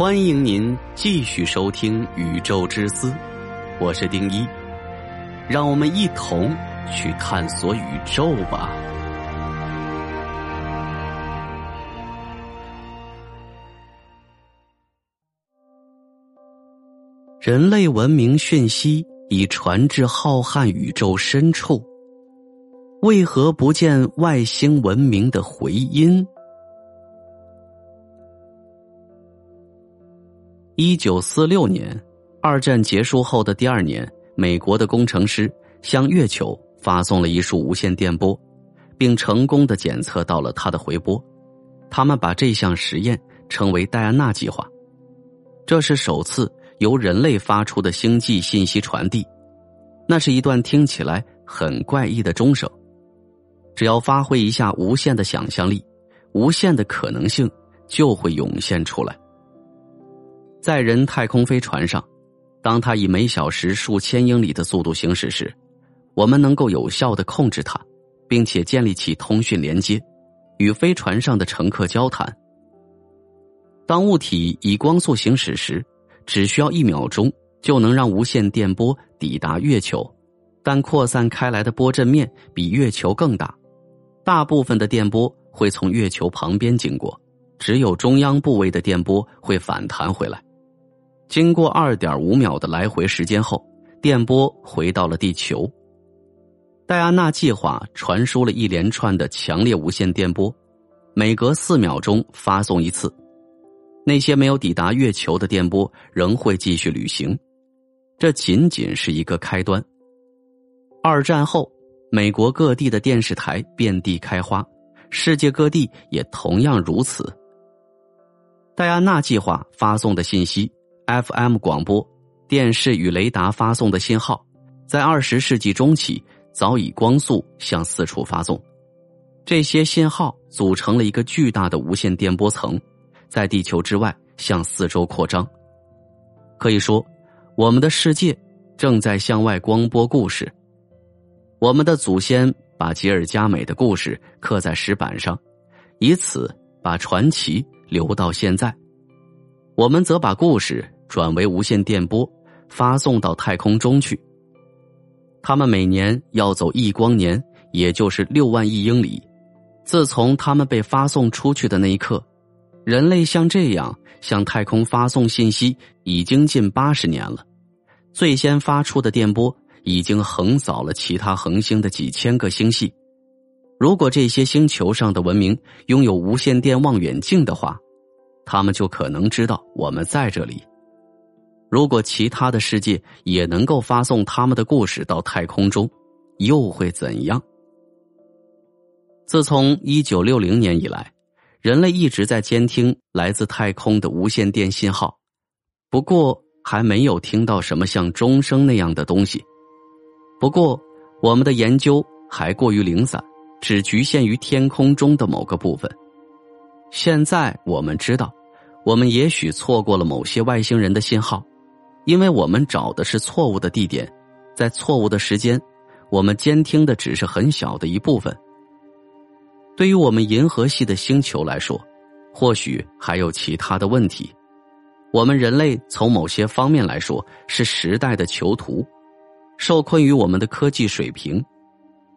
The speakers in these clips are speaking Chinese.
欢迎您继续收听《宇宙之思》，我是丁一，让我们一同去探索宇宙吧。人类文明讯息已传至浩瀚宇宙深处，为何不见外星文明的回音？一九四六年，二战结束后的第二年，美国的工程师向月球发送了一束无线电波，并成功的检测到了它的回波。他们把这项实验称为戴安娜计划。这是首次由人类发出的星际信息传递。那是一段听起来很怪异的钟声。只要发挥一下无限的想象力，无限的可能性就会涌现出来。载人太空飞船上，当它以每小时数千英里的速度行驶时，我们能够有效的控制它，并且建立起通讯连接，与飞船上的乘客交谈。当物体以光速行驶时，只需要一秒钟就能让无线电波抵达月球，但扩散开来的波阵面比月球更大，大部分的电波会从月球旁边经过，只有中央部位的电波会反弹回来。经过二点五秒的来回时间后，电波回到了地球。戴安娜计划传输了一连串的强烈无线电波，每隔四秒钟发送一次。那些没有抵达月球的电波仍会继续旅行，这仅仅是一个开端。二战后，美国各地的电视台遍地开花，世界各地也同样如此。戴安娜计划发送的信息。FM 广播、电视与雷达发送的信号，在二十世纪中期早已光速向四处发送。这些信号组成了一个巨大的无线电波层，在地球之外向四周扩张。可以说，我们的世界正在向外光播故事。我们的祖先把吉尔加美的故事刻在石板上，以此把传奇留到现在。我们则把故事。转为无线电波，发送到太空中去。他们每年要走一光年，也就是六万亿英里。自从他们被发送出去的那一刻，人类像这样向太空发送信息已经近八十年了。最先发出的电波已经横扫了其他恒星的几千个星系。如果这些星球上的文明拥有无线电望远镜的话，他们就可能知道我们在这里。如果其他的世界也能够发送他们的故事到太空中，又会怎样？自从一九六零年以来，人类一直在监听来自太空的无线电信号，不过还没有听到什么像钟声那样的东西。不过，我们的研究还过于零散，只局限于天空中的某个部分。现在我们知道，我们也许错过了某些外星人的信号。因为我们找的是错误的地点，在错误的时间，我们监听的只是很小的一部分。对于我们银河系的星球来说，或许还有其他的问题。我们人类从某些方面来说是时代的囚徒，受困于我们的科技水平。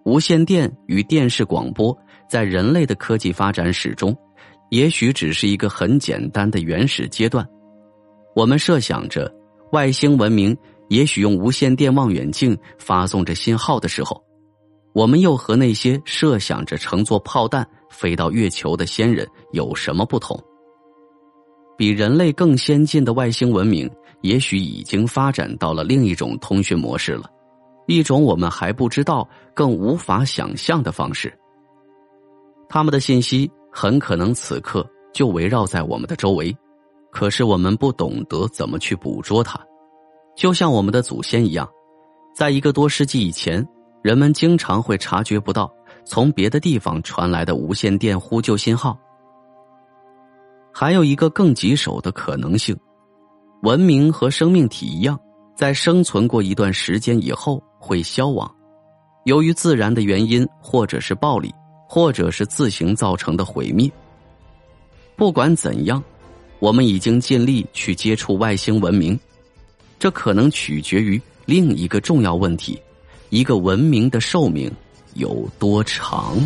无线电与电视广播在人类的科技发展史中，也许只是一个很简单的原始阶段。我们设想着。外星文明也许用无线电望远镜发送着信号的时候，我们又和那些设想着乘坐炮弹飞到月球的先人有什么不同？比人类更先进的外星文明，也许已经发展到了另一种通讯模式了，一种我们还不知道、更无法想象的方式。他们的信息很可能此刻就围绕在我们的周围。可是我们不懂得怎么去捕捉它，就像我们的祖先一样，在一个多世纪以前，人们经常会察觉不到从别的地方传来的无线电呼救信号。还有一个更棘手的可能性：文明和生命体一样，在生存过一段时间以后会消亡，由于自然的原因，或者是暴力，或者是自行造成的毁灭。不管怎样。我们已经尽力去接触外星文明，这可能取决于另一个重要问题：一个文明的寿命有多长？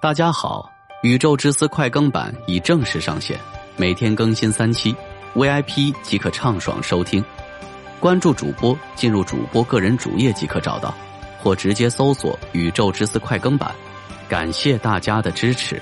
大家好，宇宙之思快更版已正式上线，每天更新三期，VIP 即可畅爽收听。关注主播，进入主播个人主页即可找到，或直接搜索“宇宙之思快更版”。感谢大家的支持。